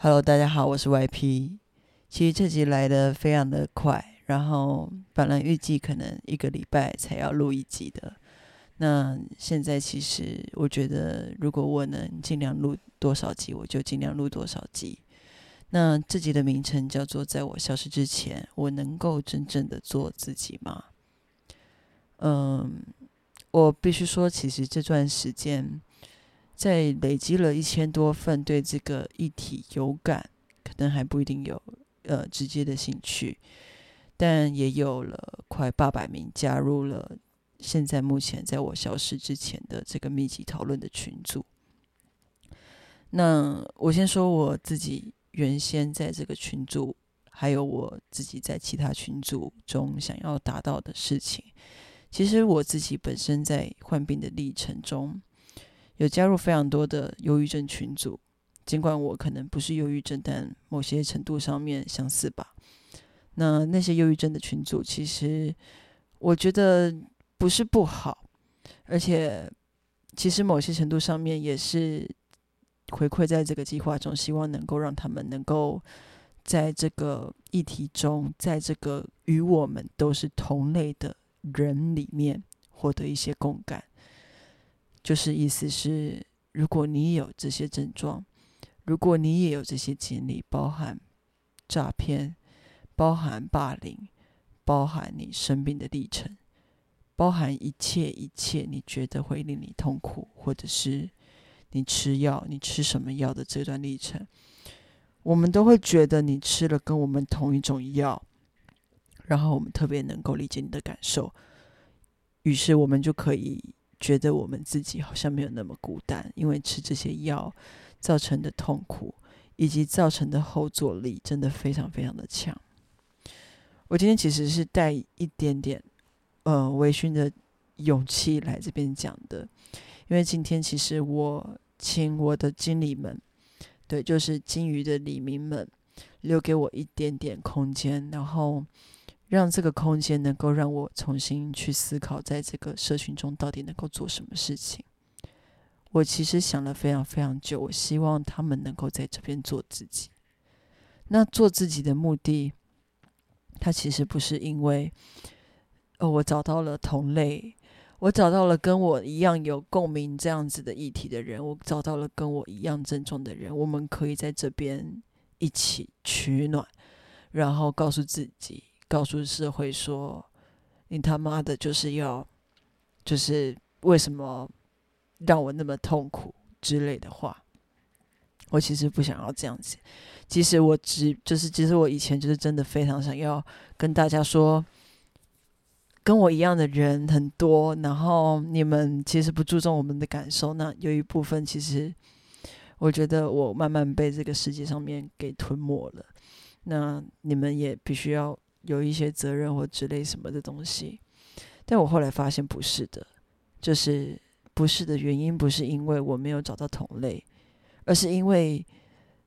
Hello，大家好，我是 YP。其实这集来的非常的快，然后本来预计可能一个礼拜才要录一集的。那现在其实我觉得，如果我能尽量录多少集，我就尽量录多少集。那这集的名称叫做“在我消失之前，我能够真正的做自己吗？”嗯，我必须说，其实这段时间在累积了一千多份对这个议题有感，可能还不一定有呃直接的兴趣，但也有了快八百名加入了。现在目前在我消失之前的这个密集讨论的群组，那我先说我自己原先在这个群组，还有我自己在其他群组中想要达到的事情。其实我自己本身在患病的历程中，有加入非常多的忧郁症群组，尽管我可能不是忧郁症，但某些程度上面相似吧。那那些忧郁症的群组，其实我觉得。不是不好，而且其实某些程度上面也是回馈在这个计划中，希望能够让他们能够在这个议题中，在这个与我们都是同类的人里面获得一些共感。就是意思是，如果你有这些症状，如果你也有这些经历，包含诈骗，包含霸凌，包含你生病的历程。包含一切一切，你觉得会令你痛苦，或者是你吃药，你吃什么药的这段历程，我们都会觉得你吃了跟我们同一种药，然后我们特别能够理解你的感受，于是我们就可以觉得我们自己好像没有那么孤单，因为吃这些药造成的痛苦以及造成的后坐力真的非常非常的强。我今天其实是带一点点。呃，微醺的勇气来这边讲的，因为今天其实我请我的经理们，对，就是金鱼的李明们，留给我一点点空间，然后让这个空间能够让我重新去思考，在这个社群中到底能够做什么事情。我其实想了非常非常久，我希望他们能够在这边做自己。那做自己的目的，它其实不是因为。哦，我找到了同类，我找到了跟我一样有共鸣这样子的议题的人，我找到了跟我一样症状的人，我们可以在这边一起取暖，然后告诉自己，告诉社会说：“你他妈的就是要，就是为什么让我那么痛苦之类的话。”我其实不想要这样子，其实我只就是，其实我以前就是真的非常想要跟大家说。跟我一样的人很多，然后你们其实不注重我们的感受。那有一部分，其实我觉得我慢慢被这个世界上面给吞没了。那你们也必须要有一些责任或之类什么的东西。但我后来发现不是的，就是不是的原因，不是因为我没有找到同类，而是因为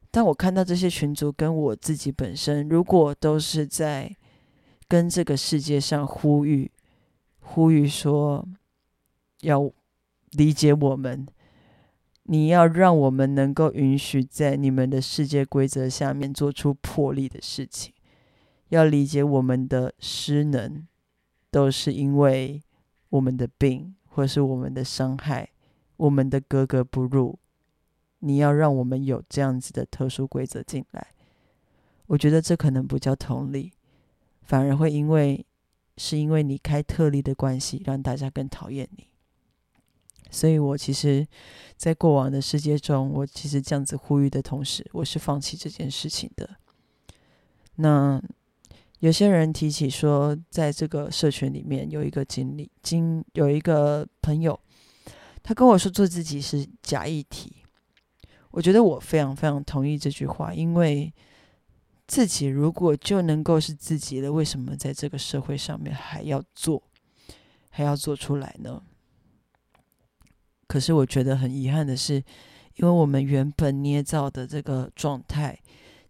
当我看到这些群组跟我自己本身，如果都是在。跟这个世界上呼吁，呼吁说要理解我们，你要让我们能够允许在你们的世界规则下面做出破例的事情，要理解我们的失能，都是因为我们的病，或是我们的伤害，我们的格格不入。你要让我们有这样子的特殊规则进来，我觉得这可能不叫同理。反而会因为是因为你开特例的关系，让大家更讨厌你。所以我其实，在过往的世界中，我其实这样子呼吁的同时，我是放弃这件事情的。那有些人提起说，在这个社群里面有一个经历，经有一个朋友，他跟我说做自己是假议题。我觉得我非常非常同意这句话，因为。自己如果就能够是自己的，为什么在这个社会上面还要做，还要做出来呢？可是我觉得很遗憾的是，因为我们原本捏造的这个状态，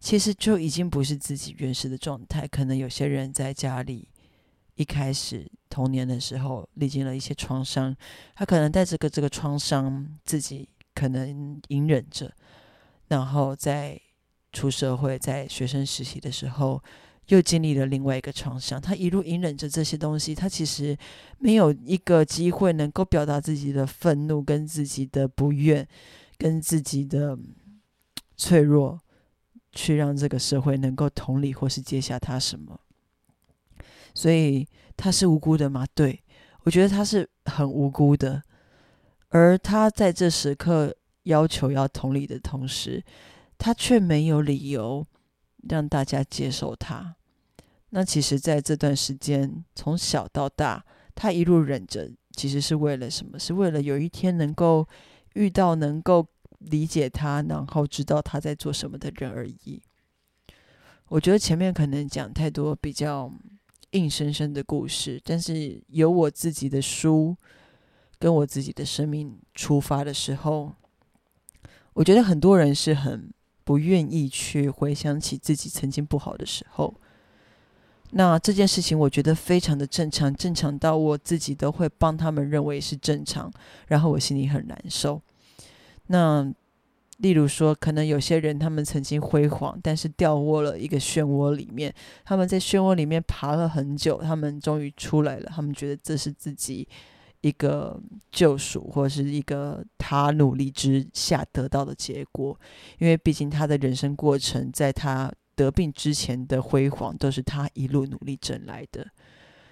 其实就已经不是自己原始的状态。可能有些人在家里一开始童年的时候历经了一些创伤，他可能带着个这个创伤，自己可能隐忍着，然后在。出社会，在学生实习的时候，又经历了另外一个创伤。他一路隐忍着这些东西，他其实没有一个机会能够表达自己的愤怒、跟自己的不愿、跟自己的脆弱，去让这个社会能够同理或是接下他什么。所以他是无辜的吗？对我觉得他是很无辜的。而他在这时刻要求要同理的同时，他却没有理由让大家接受他。那其实，在这段时间，从小到大，他一路忍着，其实是为了什么？是为了有一天能够遇到能够理解他，然后知道他在做什么的人而已。我觉得前面可能讲太多比较硬生生的故事，但是有我自己的书。跟我自己的生命出发的时候，我觉得很多人是很不愿意去回想起自己曾经不好的时候。那这件事情我觉得非常的正常，正常到我自己都会帮他们认为是正常，然后我心里很难受。那例如说，可能有些人他们曾经辉煌，但是掉窝了一个漩涡里面，他们在漩涡里面爬了很久，他们终于出来了，他们觉得这是自己。一个救赎，或者是一个他努力之下得到的结果，因为毕竟他的人生过程，在他得病之前的辉煌，都是他一路努力挣来的。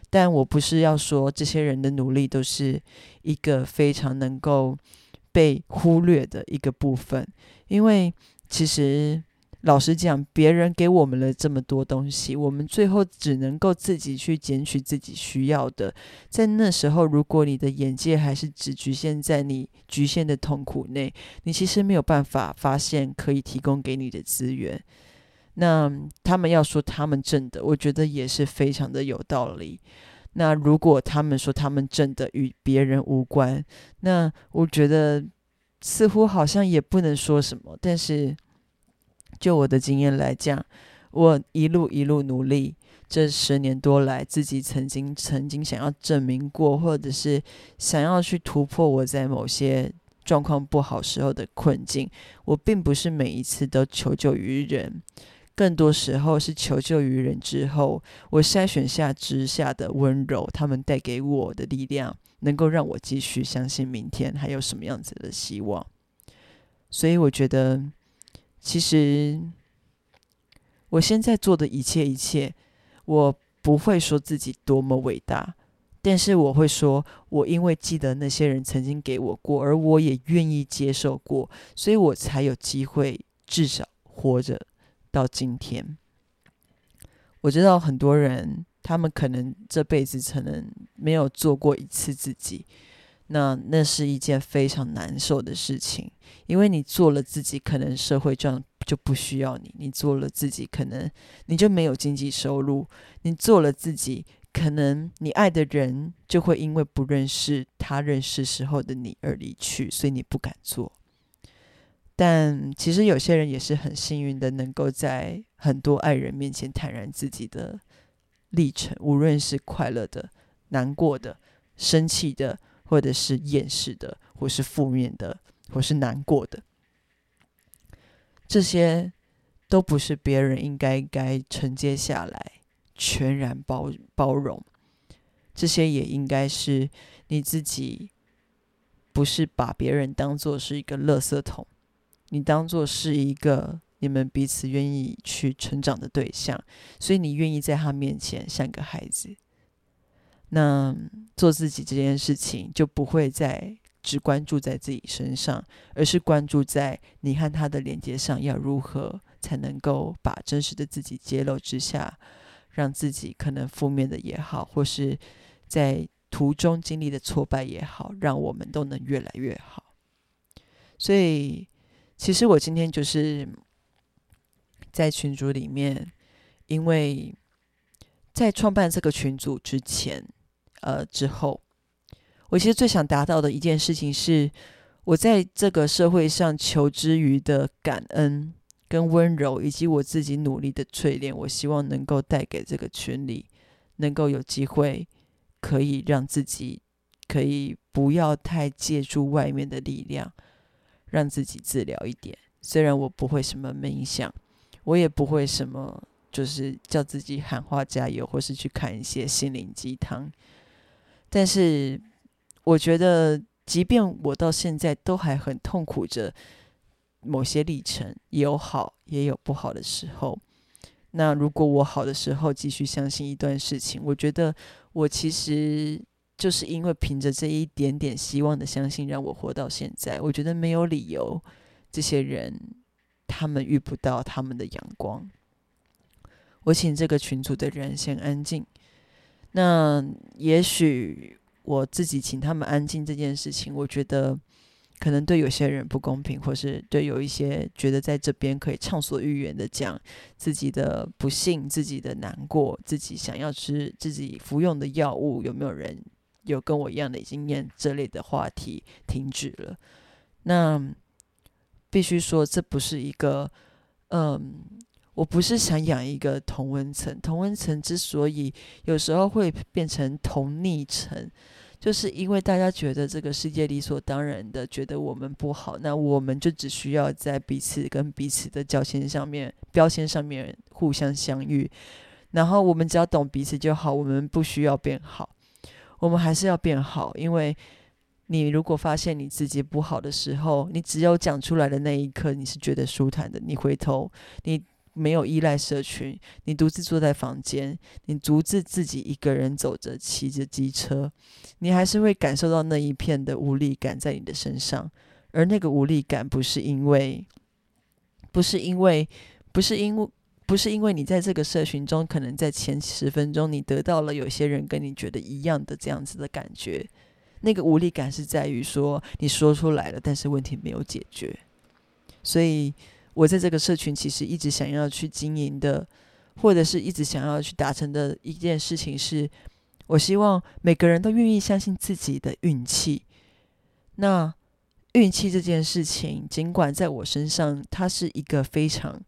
但我不是要说这些人的努力都是一个非常能够被忽略的一个部分，因为其实。老实讲，别人给我们了这么多东西，我们最后只能够自己去捡取自己需要的。在那时候，如果你的眼界还是只局限在你局限的痛苦内，你其实没有办法发现可以提供给你的资源。那他们要说他们挣的，我觉得也是非常的有道理。那如果他们说他们挣的与别人无关，那我觉得似乎好像也不能说什么。但是。就我的经验来讲，我一路一路努力，这十年多来，自己曾经曾经想要证明过，或者是想要去突破我在某些状况不好时候的困境。我并不是每一次都求救于人，更多时候是求救于人之后，我筛选下之下的温柔，他们带给我的力量，能够让我继续相信明天还有什么样子的希望。所以我觉得。其实，我现在做的一切一切，我不会说自己多么伟大，但是我会说，我因为记得那些人曾经给我过，而我也愿意接受过，所以我才有机会至少活着到今天。我知道很多人，他们可能这辈子可能没有做过一次自己。那那是一件非常难受的事情，因为你做了自己，可能社会这样就不需要你；你做了自己，可能你就没有经济收入；你做了自己，可能你爱的人就会因为不认识他认识时候的你而离去，所以你不敢做。但其实有些人也是很幸运的，能够在很多爱人面前坦然自己的历程，无论是快乐的、难过的、生气的。或者是厌世的，或是负面的，或是难过的，这些都不是别人应该该承接下来，全然包包容。这些也应该是你自己，不是把别人当做是一个垃圾桶，你当做是一个你们彼此愿意去成长的对象，所以你愿意在他面前像个孩子。那做自己这件事情，就不会再只关注在自己身上，而是关注在你和他的连接上，要如何才能够把真实的自己揭露之下，让自己可能负面的也好，或是在途中经历的挫败也好，让我们都能越来越好。所以，其实我今天就是在群组里面，因为在创办这个群组之前。呃，之后，我其实最想达到的一件事情是，我在这个社会上求之于的感恩跟温柔，以及我自己努力的淬炼，我希望能够带给这个群里，能够有机会可以让自己可以不要太借助外面的力量，让自己治疗一点。虽然我不会什么冥想，我也不会什么，就是叫自己喊话加油，或是去看一些心灵鸡汤。但是，我觉得，即便我到现在都还很痛苦着某些历程，有好也有不好的时候。那如果我好的时候继续相信一段事情，我觉得我其实就是因为凭着这一点点希望的相信，让我活到现在。我觉得没有理由，这些人他们遇不到他们的阳光。我请这个群组的人先安静。那也许我自己请他们安静这件事情，我觉得。可能对有些人不公平，或是对有一些觉得在这边可以畅所欲言的讲自己的不幸、自己的难过、自己想要吃自己服用的药物，有没有人有跟我一样的经验？这类的话题停止了。那必须说，这不是一个，嗯，我不是想养一个同温层。同温层之所以有时候会变成同逆层。就是因为大家觉得这个世界理所当然的觉得我们不好，那我们就只需要在彼此跟彼此的交签上面、标签上面互相相遇，然后我们只要懂彼此就好，我们不需要变好，我们还是要变好，因为你如果发现你自己不好的时候，你只有讲出来的那一刻你是觉得舒坦的，你回头你。没有依赖社群，你独自坐在房间，你独自自己一个人走着，骑着机车，你还是会感受到那一片的无力感在你的身上。而那个无力感不是因为，不是因为，不是因为，不是因为你在这个社群中，可能在前十分钟你得到了有些人跟你觉得一样的这样子的感觉。那个无力感是在于说你说出来了，但是问题没有解决，所以。我在这个社群其实一直想要去经营的，或者是一直想要去达成的一件事情，是我希望每个人都愿意相信自己的运气。那运气这件事情，尽管在我身上它是一个非常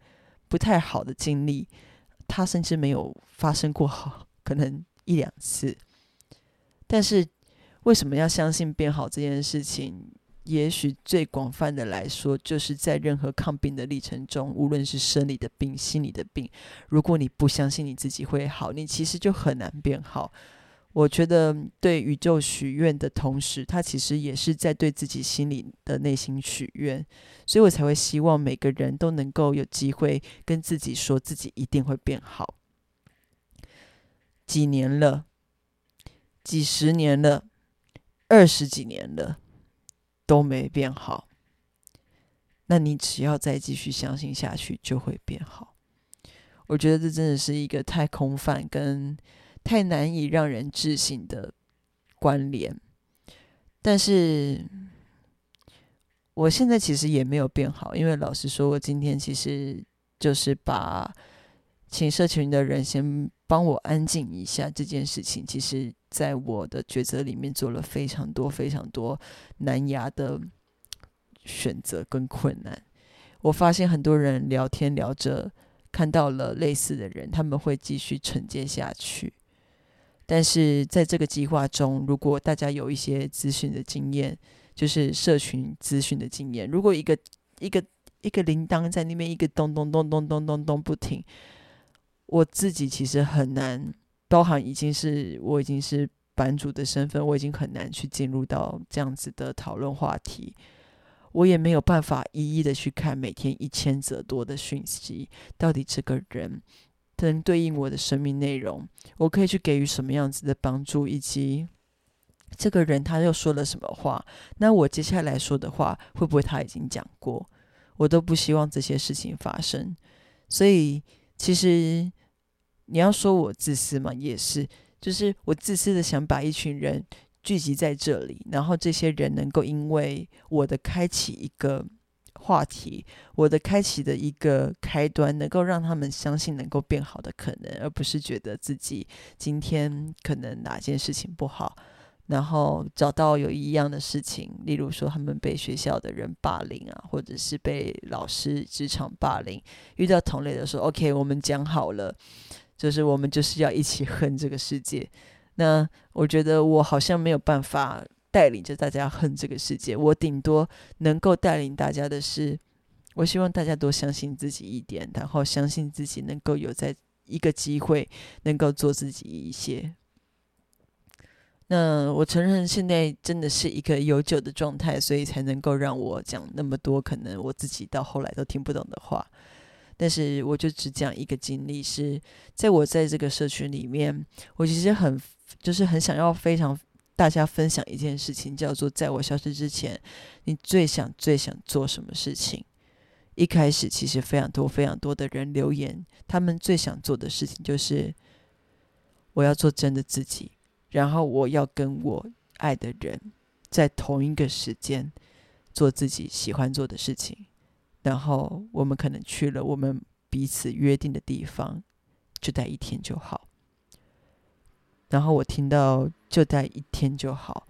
不太好的经历，他甚至没有发生过好，可能一两次。但是为什么要相信变好这件事情？也许最广泛的来说，就是在任何抗病的历程中，无论是生理的病、心理的病，如果你不相信你自己会好，你其实就很难变好。我觉得对宇宙许愿的同时，他其实也是在对自己心里的内心许愿，所以我才会希望每个人都能够有机会跟自己说自己一定会变好。几年了，几十年了，二十几年了。都没变好，那你只要再继续相信下去，就会变好。我觉得这真的是一个太空泛跟太难以让人置信的关联。但是，我现在其实也没有变好，因为老实说，我今天其实就是把请社群的人先帮我安静一下这件事情，其实。在我的抉择里面做了非常多非常多难牙的选择跟困难。我发现很多人聊天聊着，看到了类似的人，他们会继续承接下去。但是在这个计划中，如果大家有一些资讯的经验，就是社群资讯的经验，如果一个一个一个铃铛在那边一个咚咚咚咚咚咚咚不停，我自己其实很难。包含已经是我已经是版主的身份，我已经很难去进入到这样子的讨论话题。我也没有办法一一的去看每天一千则多的讯息，到底这个人能对应我的生命内容，我可以去给予什么样子的帮助，以及这个人他又说了什么话？那我接下来说的话会不会他已经讲过？我都不希望这些事情发生。所以其实。你要说我自私嘛，也是，就是我自私的想把一群人聚集在这里，然后这些人能够因为我的开启一个话题，我的开启的一个开端，能够让他们相信能够变好的可能，而不是觉得自己今天可能哪件事情不好，然后找到有一样的事情，例如说他们被学校的人霸凌啊，或者是被老师职场霸凌，遇到同类的时候，OK，我们讲好了。就是我们就是要一起恨这个世界。那我觉得我好像没有办法带领着大家恨这个世界。我顶多能够带领大家的是，我希望大家多相信自己一点，然后相信自己能够有在一个机会能够做自己一些。那我承认现在真的是一个有酒的状态，所以才能够让我讲那么多可能我自己到后来都听不懂的话。但是我就只讲一个经历，是在我在这个社群里面，我其实很就是很想要非常大家分享一件事情，叫做在我消失之前，你最想最想做什么事情？一开始其实非常多非常多的人留言，他们最想做的事情就是我要做真的自己，然后我要跟我爱的人在同一个时间做自己喜欢做的事情，然后我们可能去了我们彼此约定的地方，就待一天就好。然后我听到就待一天就好。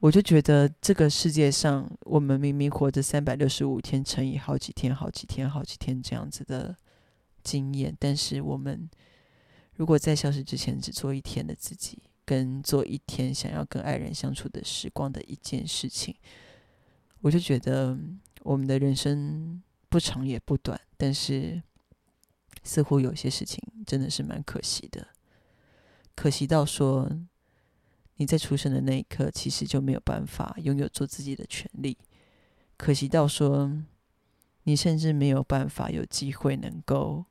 我就觉得这个世界上，我们明明活着三百六十五天乘以好几天、好几天、好几天这样子的经验，但是我们如果在消失之前只做一天的自己，跟做一天想要跟爱人相处的时光的一件事情，我就觉得我们的人生不长也不短，但是似乎有些事情真的是蛮可惜的，可惜到说。你在出生的那一刻，其实就没有办法拥有做自己的权利。可惜到说，你甚至没有办法有机会能够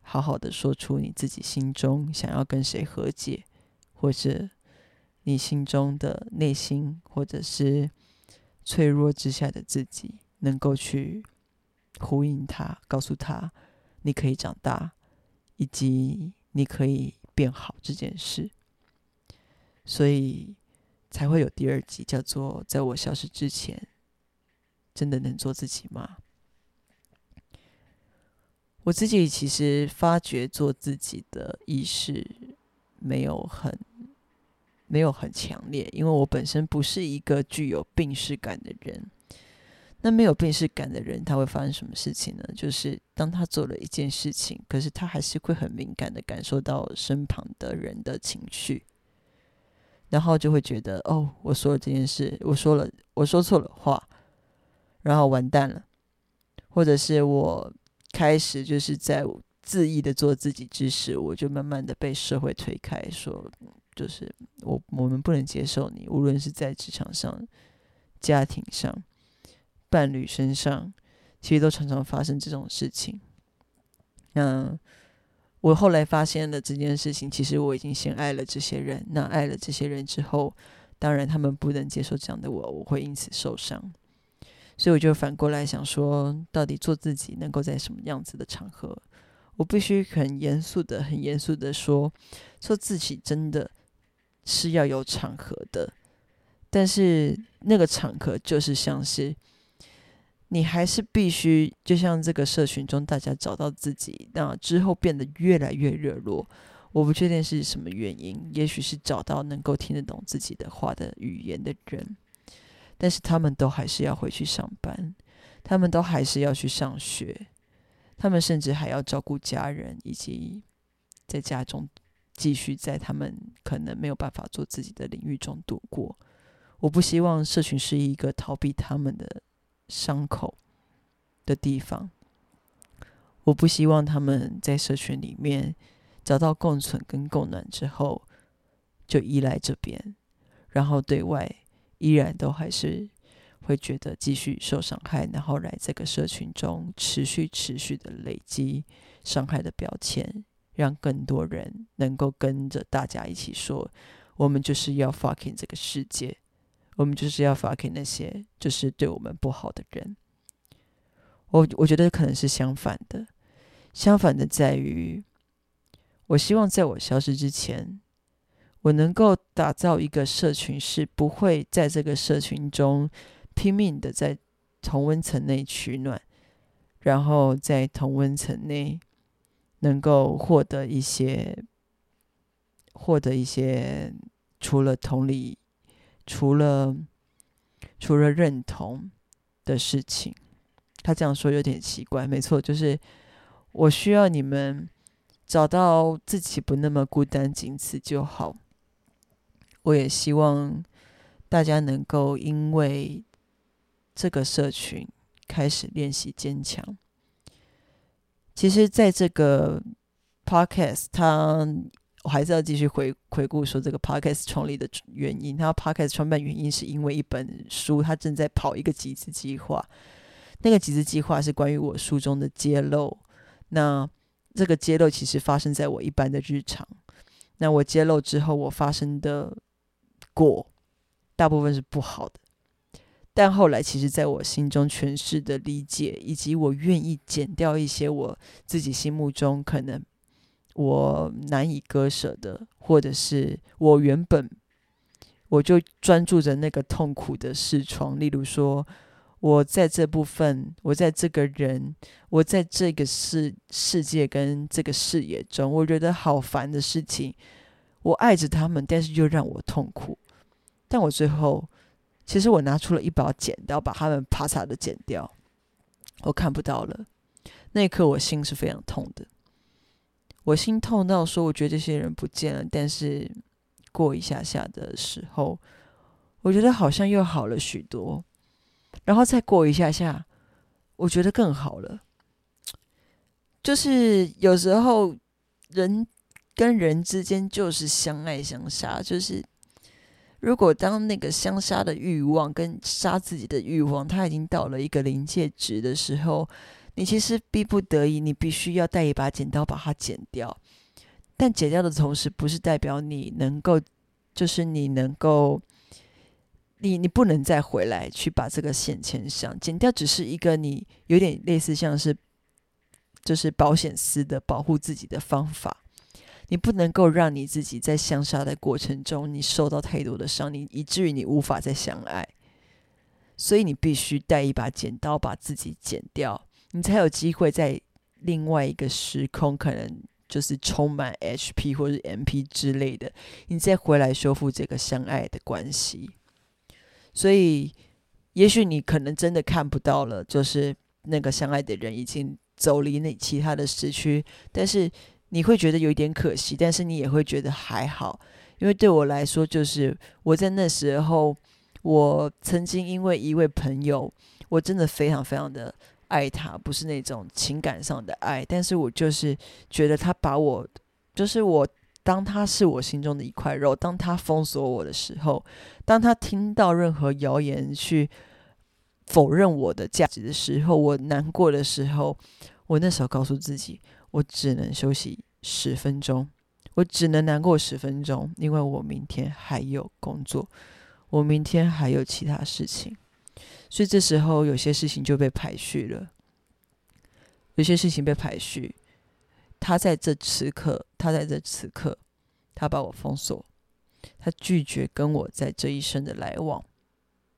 好好的说出你自己心中想要跟谁和解，或者你心中的内心，或者是脆弱之下的自己，能够去呼应他，告诉他你可以长大，以及你可以变好这件事。所以才会有第二集，叫做“在我消失之前，真的能做自己吗？”我自己其实发觉做自己的意识没有很没有很强烈，因为我本身不是一个具有病视感的人。那没有病视感的人，他会发生什么事情呢？就是当他做了一件事情，可是他还是会很敏感的感受到身旁的人的情绪。然后就会觉得，哦，我说了这件事，我说了，我说错了话，然后完蛋了，或者是我开始就是在恣意的做自己之时，我就慢慢的被社会推开，说，就是我我们不能接受你，无论是在职场上、家庭上、伴侣身上，其实都常常发生这种事情，嗯。我后来发现了这件事情，其实我已经先爱了这些人。那爱了这些人之后，当然他们不能接受这样的我，我会因此受伤。所以我就反过来想说，到底做自己能够在什么样子的场合？我必须很严肃的、很严肃的说，做自己真的是要有场合的，但是那个场合就是像是。你还是必须，就像这个社群中，大家找到自己，那之后变得越来越热络。我不确定是什么原因，也许是找到能够听得懂自己的话的语言的人，但是他们都还是要回去上班，他们都还是要去上学，他们甚至还要照顾家人，以及在家中继续在他们可能没有办法做自己的领域中度过。我不希望社群是一个逃避他们的。伤口的地方，我不希望他们在社群里面找到共存跟供暖之后，就依赖这边，然后对外依然都还是会觉得继续受伤害，然后来这个社群中持续持续的累积伤害的标签，让更多人能够跟着大家一起说，我们就是要 fucking 这个世界。我们就是要发给那些就是对我们不好的人。我我觉得可能是相反的，相反的在于，我希望在我消失之前，我能够打造一个社群，是不会在这个社群中拼命的在同温层内取暖，然后在同温层内能够获得一些获得一些除了同理。除了除了认同的事情，他这样说有点奇怪。没错，就是我需要你们找到自己不那么孤单，仅此就好。我也希望大家能够因为这个社群开始练习坚强。其实，在这个 podcast，它我还是要继续回回顾说这个 podcast 创立的原因。它 podcast 创办原因是因为一本书，它正在跑一个集资计划。那个集资计划是关于我书中的揭露。那这个揭露其实发生在我一般的日常。那我揭露之后，我发生的果大部分是不好的。但后来，其实在我心中诠释的理解，以及我愿意减掉一些我自己心目中可能我难以割舍的，或者是我原本我就专注着那个痛苦的视窗。例如说，我在这部分，我在这个人，我在这个世世界跟这个视野中，我觉得好烦的事情，我爱着他们，但是又让我痛苦。但我最后。其实我拿出了一把剪刀，把他们啪嚓的剪掉，我看不到了。那一刻，我心是非常痛的。我心痛到说，我觉得这些人不见了。但是过一下下的时候，我觉得好像又好了许多。然后再过一下下，我觉得更好了。就是有时候人跟人之间就是相爱相杀，就是。如果当那个相杀的欲望跟杀自己的欲望，它已经到了一个临界值的时候，你其实逼不得已，你必须要带一把剪刀把它剪掉。但剪掉的同时，不是代表你能够，就是你能够，你你不能再回来去把这个线牵上。剪掉只是一个你有点类似像是，就是保险丝的保护自己的方法。你不能够让你自己在相杀的过程中，你受到太多的伤，你以至于你无法再相爱，所以你必须带一把剪刀把自己剪掉，你才有机会在另外一个时空，可能就是充满 HP 或者 MP 之类的，你再回来修复这个相爱的关系。所以，也许你可能真的看不到了，就是那个相爱的人已经走离那其他的时区，但是。你会觉得有一点可惜，但是你也会觉得还好，因为对我来说，就是我在那时候，我曾经因为一位朋友，我真的非常非常的爱他，不是那种情感上的爱，但是我就是觉得他把我，就是我当他是我心中的一块肉，当他封锁我的时候，当他听到任何谣言去否认我的价值的时候，我难过的时候，我那时候告诉自己。我只能休息十分钟，我只能难过十分钟，因为我明天还有工作，我明天还有其他事情，所以这时候有些事情就被排序了，有些事情被排序，他在这此刻，他在这此刻，他把我封锁，他拒绝跟我在这一生的来往，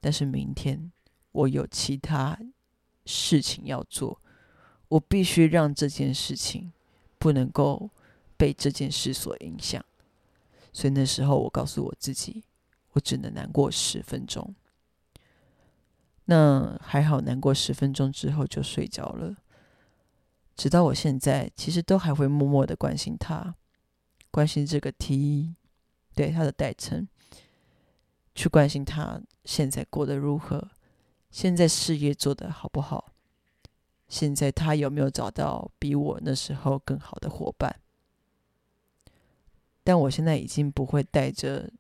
但是明天我有其他事情要做。我必须让这件事情不能够被这件事所影响，所以那时候我告诉我自己，我只能难过十分钟。那还好，难过十分钟之后就睡着了。直到我现在，其实都还会默默的关心他，关心这个 T，对他的代称，去关心他现在过得如何，现在事业做得好不好。现在他有没有找到比我那时候更好的伙伴？但我现在已经不会带着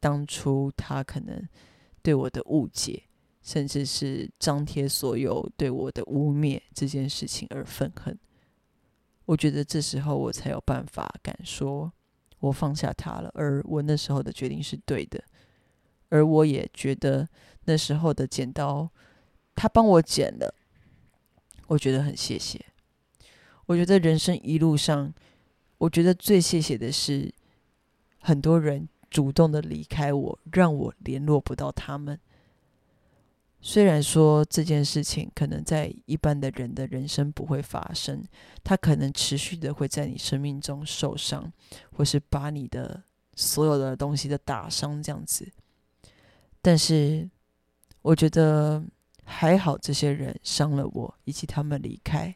当初他可能对我的误解，甚至是张贴所有对我的污蔑这件事情而愤恨。我觉得这时候我才有办法敢说，我放下他了，而我那时候的决定是对的。而我也觉得那时候的剪刀，他帮我剪了。我觉得很谢谢。我觉得人生一路上，我觉得最谢谢的是，很多人主动的离开我，让我联络不到他们。虽然说这件事情可能在一般的人的人生不会发生，他可能持续的会在你生命中受伤，或是把你的所有的东西都打伤这样子。但是，我觉得。还好，这些人伤了我，以及他们离开，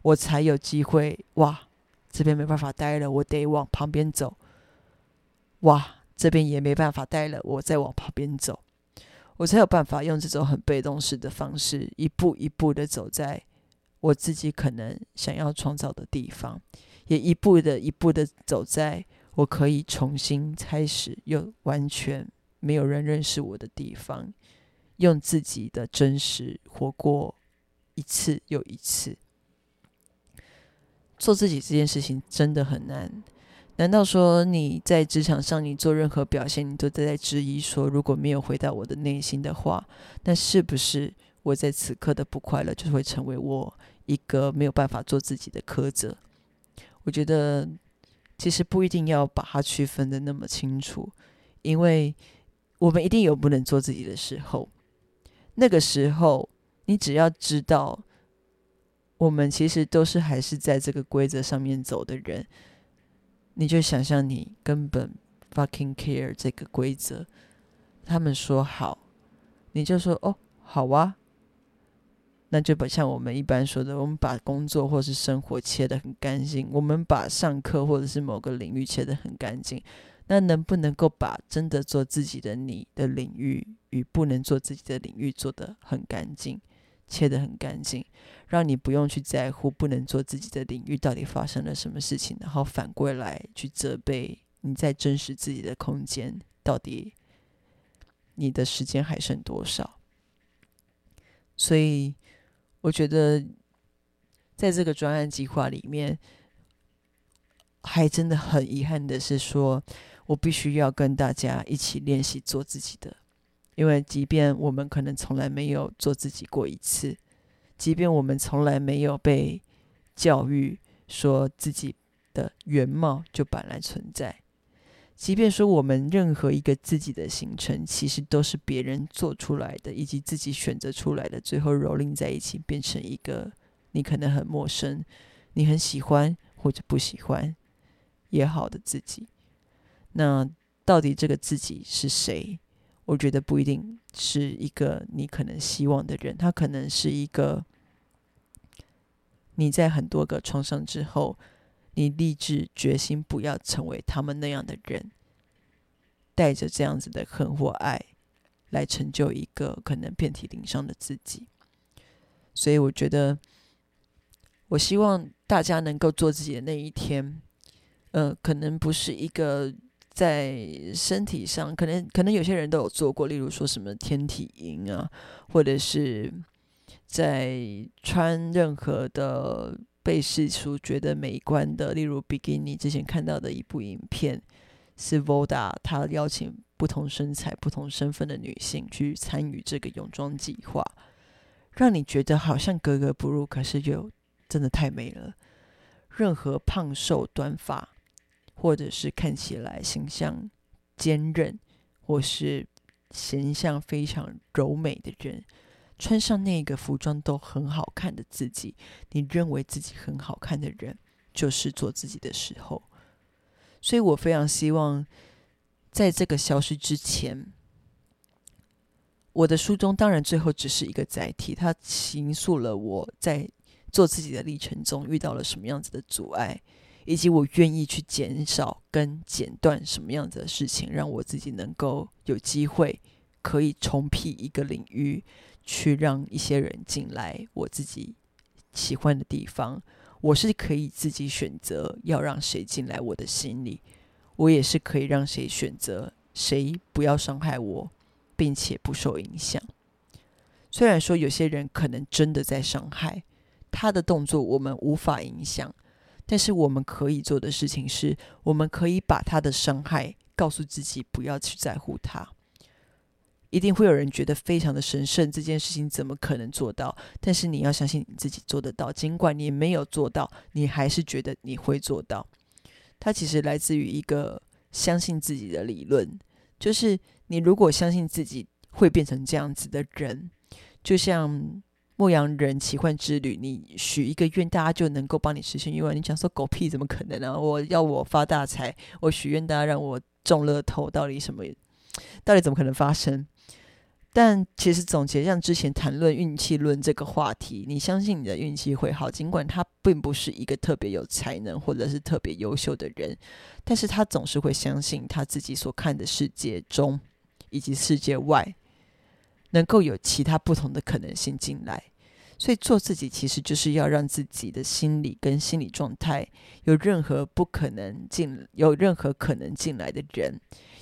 我才有机会。哇，这边没办法待了，我得往旁边走。哇，这边也没办法待了，我再往旁边走。我才有办法用这种很被动式的方式，一步一步的走在我自己可能想要创造的地方，也一步的一步的走在我可以重新开始又完全没有人认识我的地方，用自己的真实活过一次又一次。做自己这件事情真的很难。难道说你在职场上你做任何表现，你都在质疑说，如果没有回到我的内心的话，那是不是我在此刻的不快乐就会成为我一个没有办法做自己的苛责？我觉得其实不一定要把它区分的那么清楚，因为我们一定有不能做自己的时候。那个时候，你只要知道，我们其实都是还是在这个规则上面走的人。你就想象你根本 fucking care 这个规则，他们说好，你就说哦好啊，那就不像我们一般说的，我们把工作或是生活切得很干净，我们把上课或者是某个领域切得很干净，那能不能够把真的做自己的你的领域与不能做自己的领域做得很干净？切得很干净，让你不用去在乎不能做自己的领域到底发生了什么事情，然后反过来去责备你在真实自己的空间到底你的时间还剩多少。所以我觉得在这个专案计划里面，还真的很遗憾的是，说我必须要跟大家一起练习做自己的。因为，即便我们可能从来没有做自己过一次，即便我们从来没有被教育说自己的原貌就本来存在，即便说我们任何一个自己的形成，其实都是别人做出来的，以及自己选择出来的，最后蹂躏在一起，变成一个你可能很陌生、你很喜欢或者不喜欢也好的自己。那到底这个自己是谁？我觉得不一定是一个你可能希望的人，他可能是一个你在很多个创伤之后，你立志决心不要成为他们那样的人，带着这样子的恨或爱来成就一个可能遍体鳞伤的自己。所以，我觉得，我希望大家能够做自己的那一天，呃，可能不是一个。在身体上，可能可能有些人都有做过，例如说什么天体营啊，或者是在穿任何的被试出觉得美观的，例如比基尼。之前看到的一部影片是 Voda，他邀请不同身材、不同身份的女性去参与这个泳装计划，让你觉得好像格格不入，可是又真的太美了。任何胖瘦短发。或者是看起来形象坚韧，或是形象非常柔美的人，穿上那个服装都很好看的自己，你认为自己很好看的人，就是做自己的时候。所以我非常希望，在这个消失之前，我的书中当然最后只是一个载体，它倾诉了我在做自己的历程中遇到了什么样子的阻碍。以及我愿意去减少跟剪断什么样子的事情，让我自己能够有机会可以重辟一个领域，去让一些人进来我自己喜欢的地方。我是可以自己选择要让谁进来我的心里，我也是可以让谁选择谁不要伤害我，并且不受影响。虽然说有些人可能真的在伤害，他的动作我们无法影响。但是我们可以做的事情是，我们可以把他的伤害告诉自己，不要去在乎他。一定会有人觉得非常的神圣，这件事情怎么可能做到？但是你要相信你自己做得到，尽管你没有做到，你还是觉得你会做到。它其实来自于一个相信自己的理论，就是你如果相信自己会变成这样子的人，就像。牧羊人奇幻之旅，你许一个愿，大家就能够帮你实现愿望。你讲说狗屁，怎么可能呢？我要我发大财，我许愿大家让我中乐透，到底什么？到底怎么可能发生？但其实总结，像之前谈论运气论这个话题，你相信你的运气会好，尽管他并不是一个特别有才能或者是特别优秀的人，但是他总是会相信他自己所看的世界中以及世界外。能够有其他不同的可能性进来。所以做自己其实就是要让自己的心理跟心理状态有任何不可能进，有任何可能进来的人，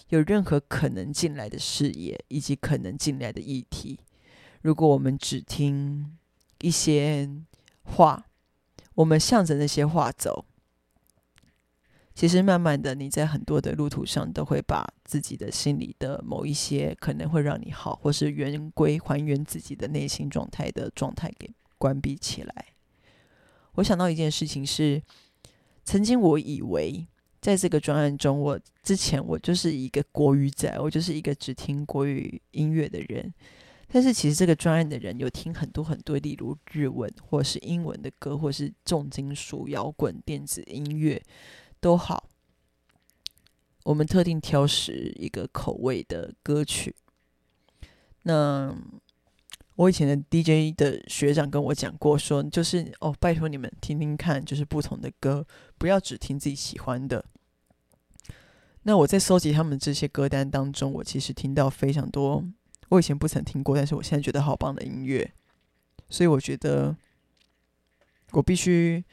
有任何可能进来的视野以及可能进来的议题。如果我们只听一些话，我们向着那些话走。其实，慢慢的，你在很多的路途上，都会把自己的心里的某一些可能会让你好，或是圆规还原自己的内心状态的状态给关闭起来。我想到一件事情是，曾经我以为在这个专案中，我之前我就是一个国语仔，我就是一个只听国语音乐的人。但是其实这个专案的人有听很多很多，例如日文或是英文的歌，或是重金属、摇滚、电子音乐。都好，我们特定挑食一个口味的歌曲。那我以前的 DJ 的学长跟我讲过，说就是哦，拜托你们听听看，就是不同的歌，不要只听自己喜欢的。那我在收集他们这些歌单当中，我其实听到非常多我以前不曾听过，但是我现在觉得好棒的音乐。所以我觉得我必须。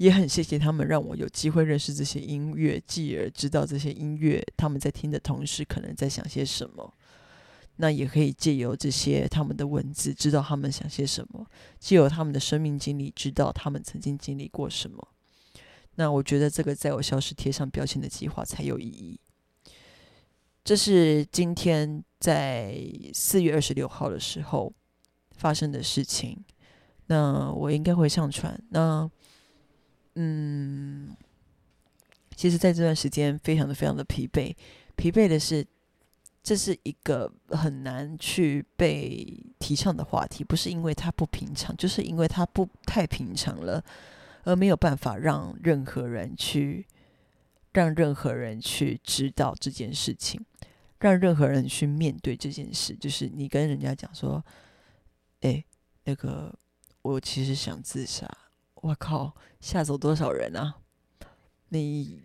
也很谢谢他们，让我有机会认识这些音乐，继而知道这些音乐他们在听的同时，可能在想些什么。那也可以借由这些他们的文字，知道他们想些什么；借由他们的生命经历，知道他们曾经经历过什么。那我觉得这个在我消失贴上标签的计划才有意义。这是今天在四月二十六号的时候发生的事情。那我应该会上传。那。嗯，其实，在这段时间，非常的、非常的疲惫。疲惫的是，这是一个很难去被提倡的话题，不是因为它不平常，就是因为它不太平常了，而没有办法让任何人去，让任何人去知道这件事情，让任何人去面对这件事。就是你跟人家讲说：“哎，那个，我其实想自杀。”我靠，吓走多少人啊！你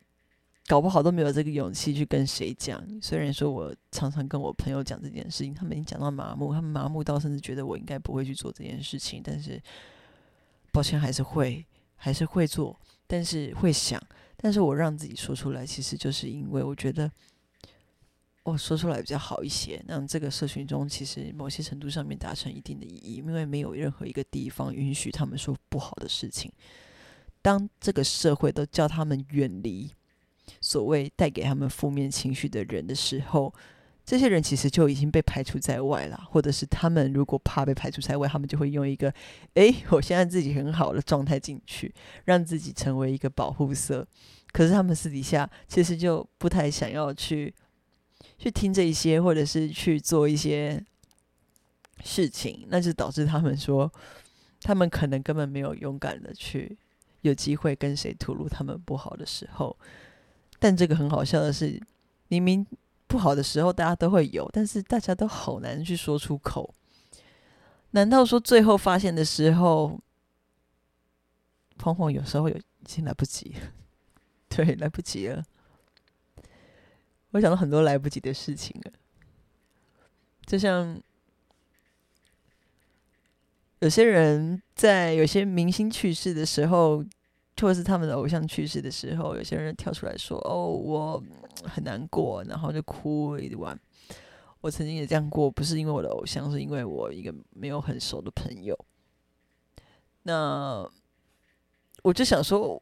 搞不好都没有这个勇气去跟谁讲。虽然说我常常跟我朋友讲这件事情，他们已经讲到麻木，他们麻木到甚至觉得我应该不会去做这件事情。但是，抱歉，还是会，还是会做，但是会想。但是我让自己说出来，其实就是因为我觉得。我说出来比较好一些，让这个社群中其实某些程度上面达成一定的意义，因为没有任何一个地方允许他们说不好的事情。当这个社会都叫他们远离所谓带给他们负面情绪的人的时候，这些人其实就已经被排除在外了，或者是他们如果怕被排除在外，他们就会用一个“诶，我现在自己很好的状态进去，让自己成为一个保护色”。可是他们私底下其实就不太想要去。去听这一些，或者是去做一些事情，那就导致他们说，他们可能根本没有勇敢的去有机会跟谁吐露他们不好的时候。但这个很好笑的是，明明不好的时候大家都会有，但是大家都好难去说出口。难道说最后发现的时候，往往有时候有已经来不及了，对，来不及了。我想到很多来不及的事情了，就像有些人在有些明星去世的时候，或者是他们的偶像去世的时候，有些人跳出来说：“哦，我很难过，然后就哭一晚。”我曾经也这样过，不是因为我的偶像，是因为我一个没有很熟的朋友。那我就想说。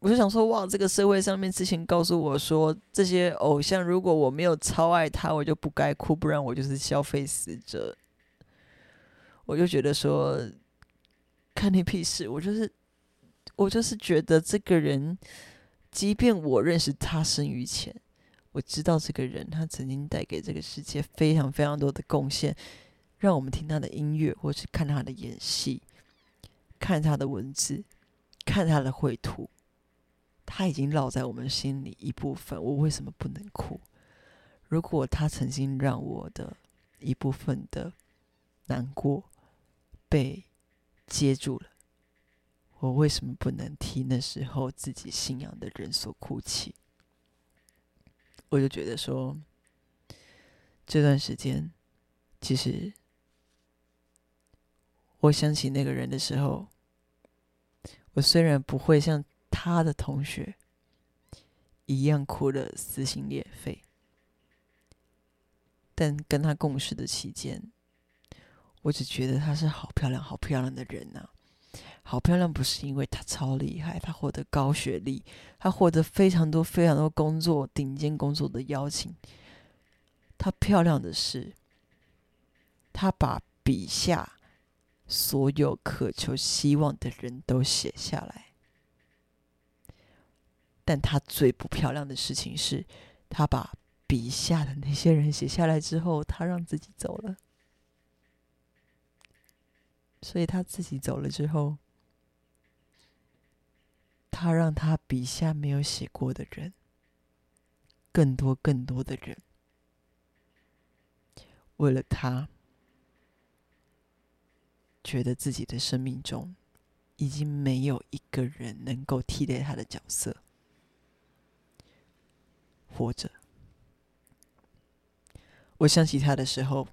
我就想说，哇，这个社会上面之前告诉我说，这些偶像如果我没有超爱他，我就不该哭，不然我就是消费死者。我就觉得说，看你屁事！我就是，我就是觉得这个人，即便我认识他生于前，我知道这个人他曾经带给这个世界非常非常多的贡献，让我们听他的音乐，或是看他的演戏，看他的文字，看他的绘图。他已经烙在我们心里一部分，我为什么不能哭？如果他曾经让我的一部分的难过被接住了，我为什么不能替那时候自己信仰的人所哭泣？我就觉得说，这段时间其实我想起那个人的时候，我虽然不会像他的同学一样哭得撕心裂肺，但跟他共事的期间，我只觉得她是好漂亮、好漂亮的人呐。好漂亮不是因为她超厉害，她获得高学历，她获得非常多、非常多工作、顶尖工作的邀请。她漂亮的是，她把笔下。所有渴求希望的人都写下来，但他最不漂亮的事情是，他把笔下的那些人写下来之后，他让自己走了。所以他自己走了之后，他让他笔下没有写过的人，更多更多的人，为了他。觉得自己的生命中已经没有一个人能够替代他的角色活着。我想起他的时候，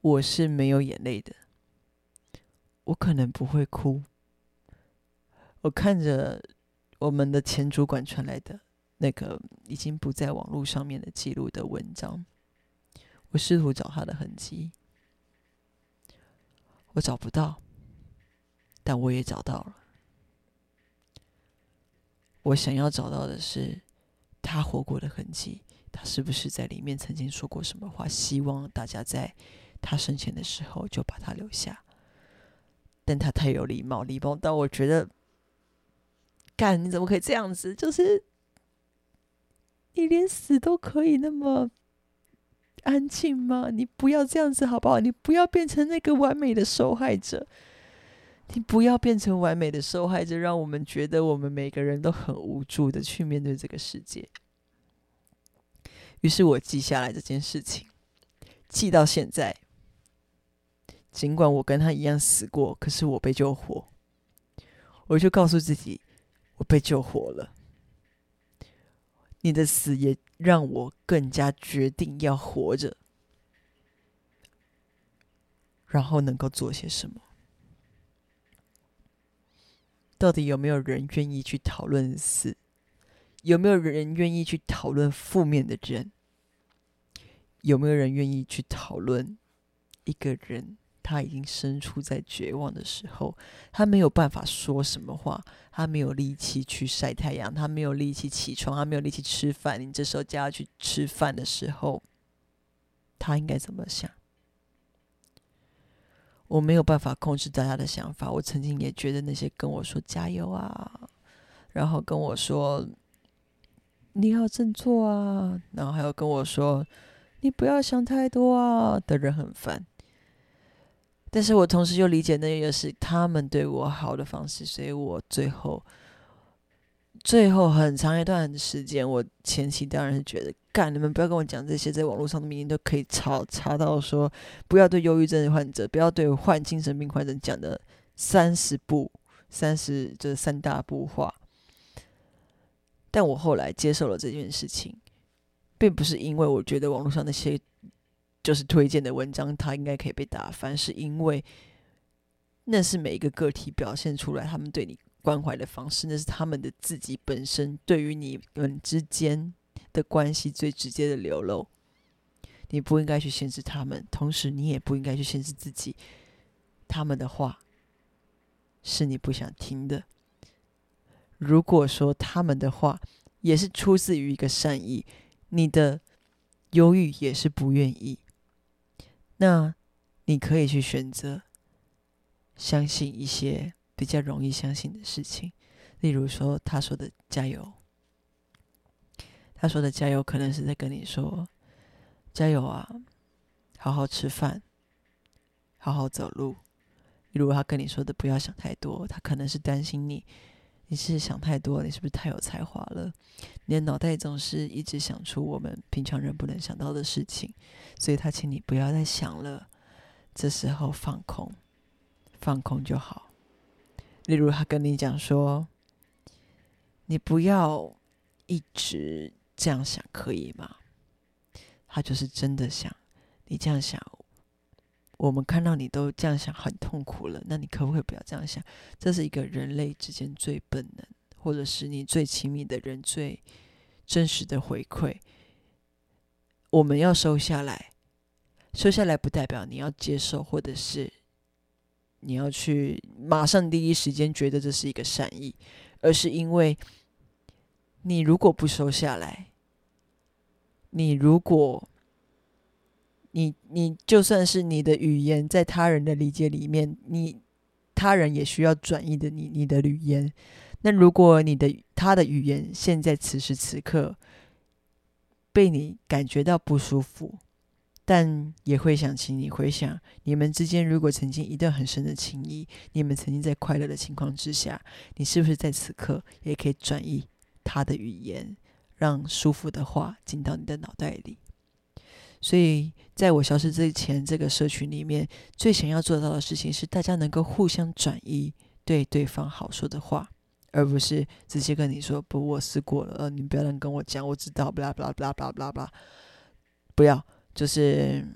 我是没有眼泪的，我可能不会哭。我看着我们的前主管传来的那个已经不在网络上面的记录的文章，我试图找他的痕迹。我找不到，但我也找到了。我想要找到的是他活过的痕迹，他是不是在里面曾经说过什么话？希望大家在他生前的时候就把他留下。但他太有礼貌，礼貌到我觉得，干你怎么可以这样子？就是你连死都可以那么。安静吗？你不要这样子好不好？你不要变成那个完美的受害者。你不要变成完美的受害者，让我们觉得我们每个人都很无助的去面对这个世界。于是我记下来这件事情，记到现在。尽管我跟他一样死过，可是我被救活。我就告诉自己，我被救活了。你的死也让我更加决定要活着，然后能够做些什么？到底有没有人愿意去讨论死？有没有人愿意去讨论负面的人？有没有人愿意去讨论一个人？他已经身处在绝望的时候，他没有办法说什么话，他没有力气去晒太阳，他没有力气起床，他没有力气吃饭。你这时候叫他去吃饭的时候，他应该怎么想？我没有办法控制大家的想法。我曾经也觉得那些跟我说加油啊，然后跟我说你要振作啊，然后还有跟我说你不要想太多啊的人很烦。但是我同时又理解，那也是他们对我好的方式，所以我最后，最后很长一段时间，我前期当然是觉得，干你们不要跟我讲这些，在网络上的明明都可以查查到，说不要对忧郁症患者，不要对患精神病患者讲的三十步、三十这三大步话。但我后来接受了这件事情，并不是因为我觉得网络上那些。就是推荐的文章，它应该可以被打翻，是因为那是每一个个体表现出来他们对你关怀的方式，那是他们的自己本身对于你们之间的关系最直接的流露。你不应该去限制他们，同时你也不应该去限制自己。他们的话是你不想听的。如果说他们的话也是出自于一个善意，你的忧郁也是不愿意。那你可以去选择相信一些比较容易相信的事情，例如说他说的加油，他说的加油可能是在跟你说加油啊，好好吃饭，好好走路。例如他跟你说的不要想太多，他可能是担心你。你是想太多，你是不是太有才华了？你的脑袋总是一直想出我们平常人不能想到的事情，所以他请你不要再想了。这时候放空，放空就好。例如他跟你讲说：“你不要一直这样想，可以吗？”他就是真的想你这样想，我们看到你都这样想，很痛苦了，那你可不可以不要这样想？这是一个人类之间最本能，或者是你最亲密的人最真实的回馈。我们要收下来，收下来不代表你要接受，或者是你要去马上第一时间觉得这是一个善意，而是因为你如果不收下来，你如果。你你就算是你的语言在他人的理解里面，你他人也需要转译的你你的语言。那如果你的他的语言现在此时此刻被你感觉到不舒服，但也会想起你回想你们之间如果曾经一段很深的情谊，你们曾经在快乐的情况之下，你是不是在此刻也可以转移他的语言，让舒服的话进到你的脑袋里？所以，在我消失之前，这个社群里面最想要做到的事情是，大家能够互相转移对对方好说的话，而不是直接跟你说“不，我试过了，呃你不要跟我讲，我知道”，不啦不啦不啦不啦不啦，不要，就是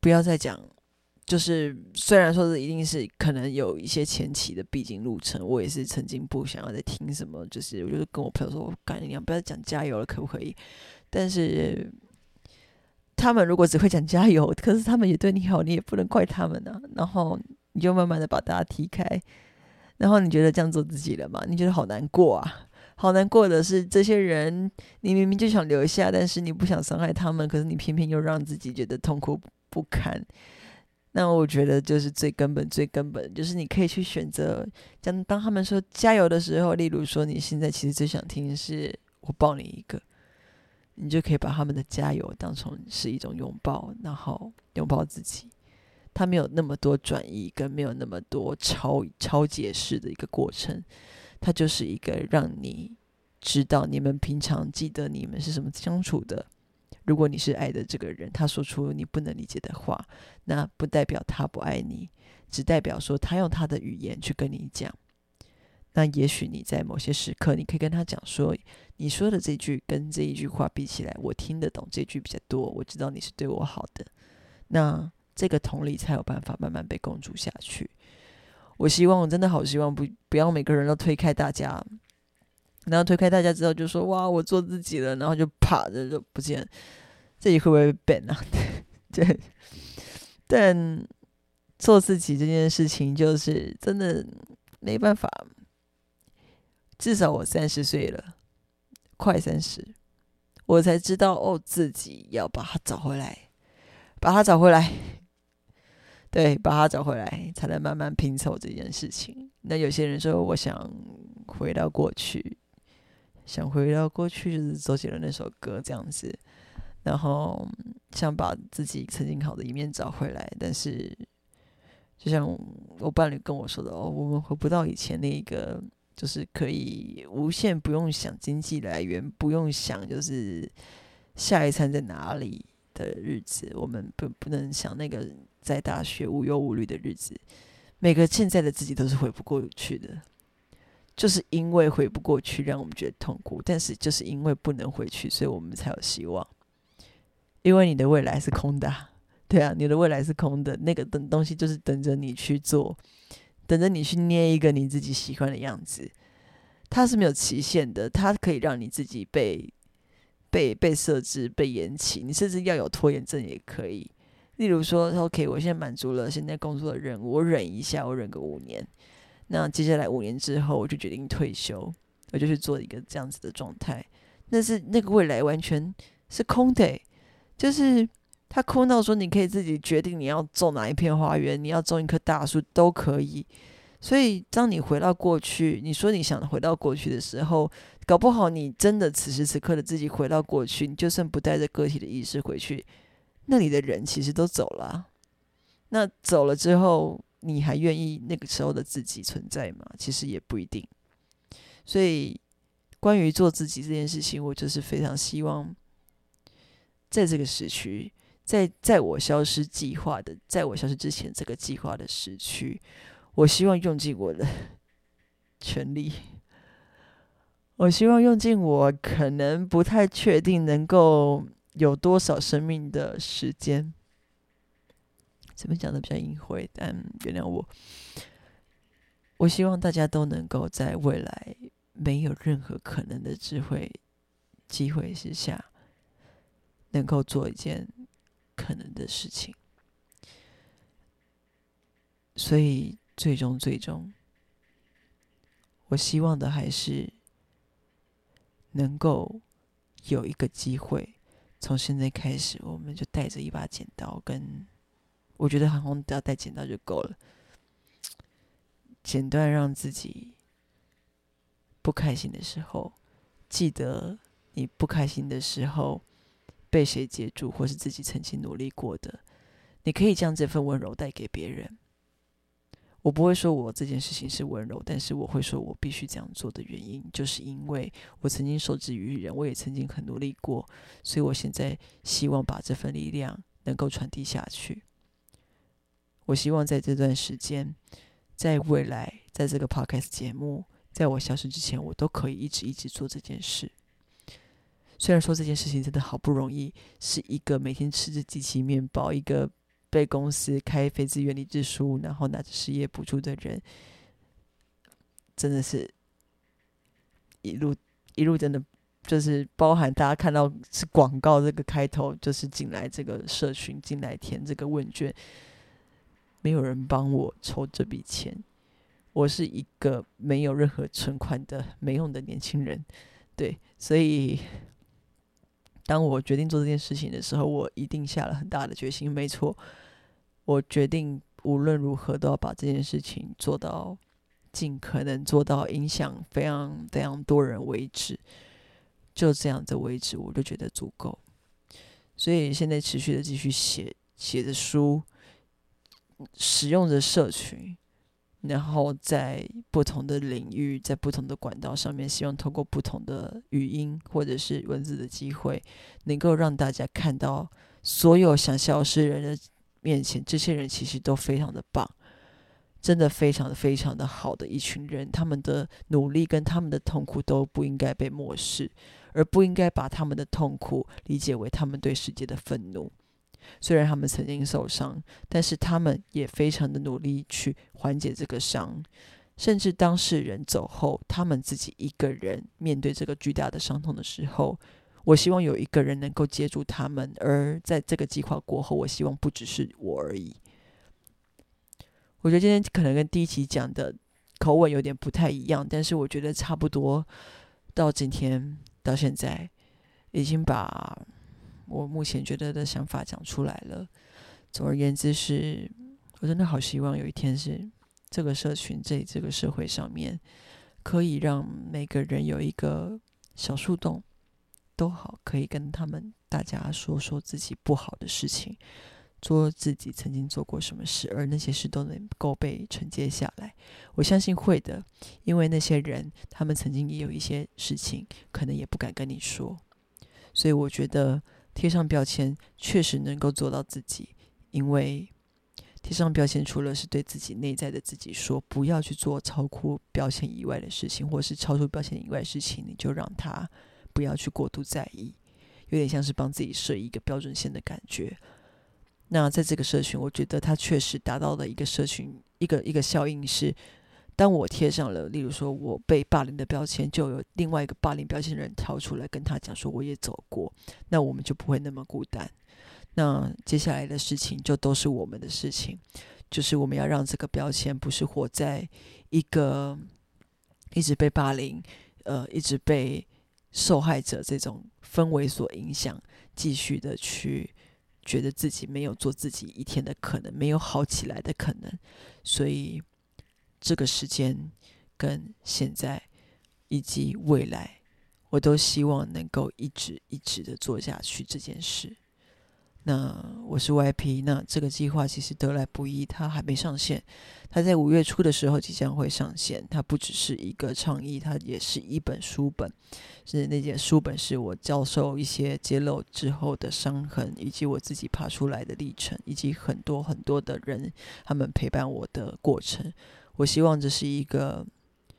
不要再讲。就是虽然说是一定是可能有一些前期的必经路程，我也是曾经不想要再听什么，就是我就是跟我朋友说：“我赶紧不要讲加油了，可不可以？”但是。他们如果只会讲加油，可是他们也对你好，你也不能怪他们呢。然后你就慢慢的把大家踢开，然后你觉得这样做自己了吗？你觉得好难过啊，好难过的是这些人，你明明就想留下，但是你不想伤害他们，可是你偏偏又让自己觉得痛苦不堪。那我觉得就是最根本、最根本，就是你可以去选择，将当他们说加油的时候，例如说你现在其实最想听是我抱你一个。你就可以把他们的加油当成是一种拥抱，然后拥抱自己。他没有那么多转移，跟没有那么多超超解释的一个过程，它就是一个让你知道你们平常记得你们是什么相处的。如果你是爱的这个人，他说出你不能理解的话，那不代表他不爱你，只代表说他用他的语言去跟你讲。那也许你在某些时刻，你可以跟他讲说，你说的这句跟这一句话比起来，我听得懂这句比较多。我知道你是对我好的，那这个同理才有办法慢慢被共筑下去。我希望，我真的好希望不不要每个人都推开大家，然后推开大家之后就说哇，我做自己了，然后就啪的就不见，自己会不会被 ban 啊？对，但做自己这件事情就是真的没办法。至少我三十岁了，快三十，我才知道哦，自己要把它找回来，把它找回来，对，把它找回来，才能慢慢拼凑这件事情。那有些人说，我想回到过去，想回到过去，就是周杰伦那首歌这样子，然后想把自己曾经好的一面找回来。但是，就像我伴侣跟我说的哦，我们回不到以前那个。就是可以无限不用想经济来源，不用想就是下一餐在哪里的日子，我们不不能想那个在大学无忧无虑的日子。每个现在的自己都是回不过去的，就是因为回不过去，让我们觉得痛苦。但是就是因为不能回去，所以我们才有希望。因为你的未来是空的，对啊，你的未来是空的，那个等东西就是等着你去做。等着你去捏一个你自己喜欢的样子，它是没有期限的，它可以让你自己被被被设置、被延期，你甚至要有拖延症也可以。例如说，OK，我现在满足了现在工作的任务，我忍一下，我忍个五年，那接下来五年之后，我就决定退休，我就去做一个这样子的状态。但是那个未来完全是空的，就是。他空到说：“你可以自己决定你要种哪一片花园，你要种一棵大树都可以。所以，当你回到过去，你说你想回到过去的时候，搞不好你真的此时此刻的自己回到过去，你就算不带着个体的意识回去，那里的人其实都走了。那走了之后，你还愿意那个时候的自己存在吗？其实也不一定。所以，关于做自己这件事情，我就是非常希望在这个时区。”在在我消失计划的，在我消失之前，这个计划的时区，我希望用尽我的全力。我希望用尽我可能不太确定能够有多少生命的时间，怎么讲的比较隐晦，但原谅我。我希望大家都能够在未来没有任何可能的智慧机会之下，能够做一件可能的事情。所以，最终最终，我希望的还是能够有一个机会，从现在开始，我们就带着一把剪刀，跟我觉得好像只要带剪刀就够了。剪断，让自己不开心的时候，记得你不开心的时候被谁接住，或是自己曾经努力过的，你可以将这份温柔带给别人。我不会说我这件事情是温柔，但是我会说我必须这样做的原因，就是因为我曾经受制于人，我也曾经很努力过，所以我现在希望把这份力量能够传递下去。我希望在这段时间。在未来，在这个 podcast 节目，在我消失之前，我都可以一直一直做这件事。虽然说这件事情真的好不容易，是一个每天吃着机器面包，一个被公司开非自愿离职书，然后拿着失业补助的人，真的是一路一路真的就是包含大家看到是广告这个开头，就是进来这个社群，进来填这个问卷。没有人帮我筹这笔钱，我是一个没有任何存款的没用的年轻人，对，所以当我决定做这件事情的时候，我一定下了很大的决心。没错，我决定无论如何都要把这件事情做到尽可能做到影响非常非常多人为止，就这样的为止，我就觉得足够。所以现在持续的继续写写着书。使用着社群，然后在不同的领域，在不同的管道上面，希望通过不同的语音或者是文字的机会，能够让大家看到所有想消失人的面前，这些人其实都非常的棒，真的非常非常的好的一群人，他们的努力跟他们的痛苦都不应该被漠视，而不应该把他们的痛苦理解为他们对世界的愤怒。虽然他们曾经受伤，但是他们也非常的努力去缓解这个伤。甚至当事人走后，他们自己一个人面对这个巨大的伤痛的时候，我希望有一个人能够接住他们。而在这个计划过后，我希望不只是我而已。我觉得今天可能跟第一期讲的口吻有点不太一样，但是我觉得差不多。到今天到现在，已经把。我目前觉得的想法讲出来了。总而言之，是我真的好希望有一天是这个社群在这个社会上面，可以让每个人有一个小树洞，都好可以跟他们大家说说自己不好的事情，做自己曾经做过什么事，而那些事都能够被承接下来。我相信会的，因为那些人他们曾经也有一些事情，可能也不敢跟你说，所以我觉得。贴上标签确实能够做到自己，因为贴上标签除了是对自己内在的自己说不要去做超过标签以外的事情，或是超出标签以外的事情，你就让他不要去过度在意，有点像是帮自己设一个标准线的感觉。那在这个社群，我觉得它确实达到了一个社群一个一个效应是。当我贴上了，例如说我被霸凌的标签，就有另外一个霸凌标签的人跳出来跟他讲说我也走过，那我们就不会那么孤单。那接下来的事情就都是我们的事情，就是我们要让这个标签不是活在一个一直被霸凌、呃一直被受害者这种氛围所影响，继续的去觉得自己没有做自己一天的可能，没有好起来的可能，所以。这个时间跟现在以及未来，我都希望能够一直一直的做下去这件事。那我是 VIP，那这个计划其实得来不易，它还没上线。它在五月初的时候即将会上线。它不只是一个倡议，它也是一本书本。是那件书本是我教授一些揭露之后的伤痕，以及我自己爬出来的历程，以及很多很多的人他们陪伴我的过程。我希望这是一个，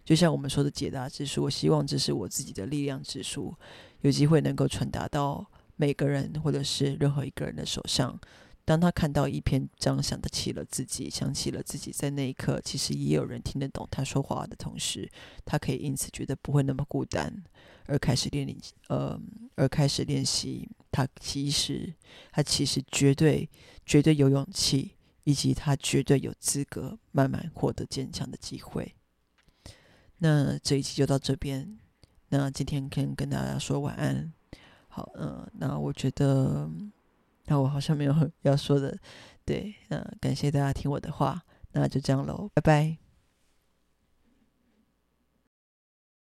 就像我们说的解答之书。我希望这是我自己的力量之书，有机会能够传达到每个人或者是任何一个人的手上，当他看到一篇章，想得起了自己，想起了自己在那一刻，其实也有人听得懂他说话的同时，他可以因此觉得不会那么孤单，而开始练习，呃，而开始练习。他其实，他其实绝对、绝对有勇气，以及他绝对有资格慢慢获得坚强的机会。那这一期就到这边。那今天跟跟大家说晚安。好，嗯，那我觉得，那我好像没有 要说的，对，嗯感谢大家听我的话，那就这样喽，拜拜。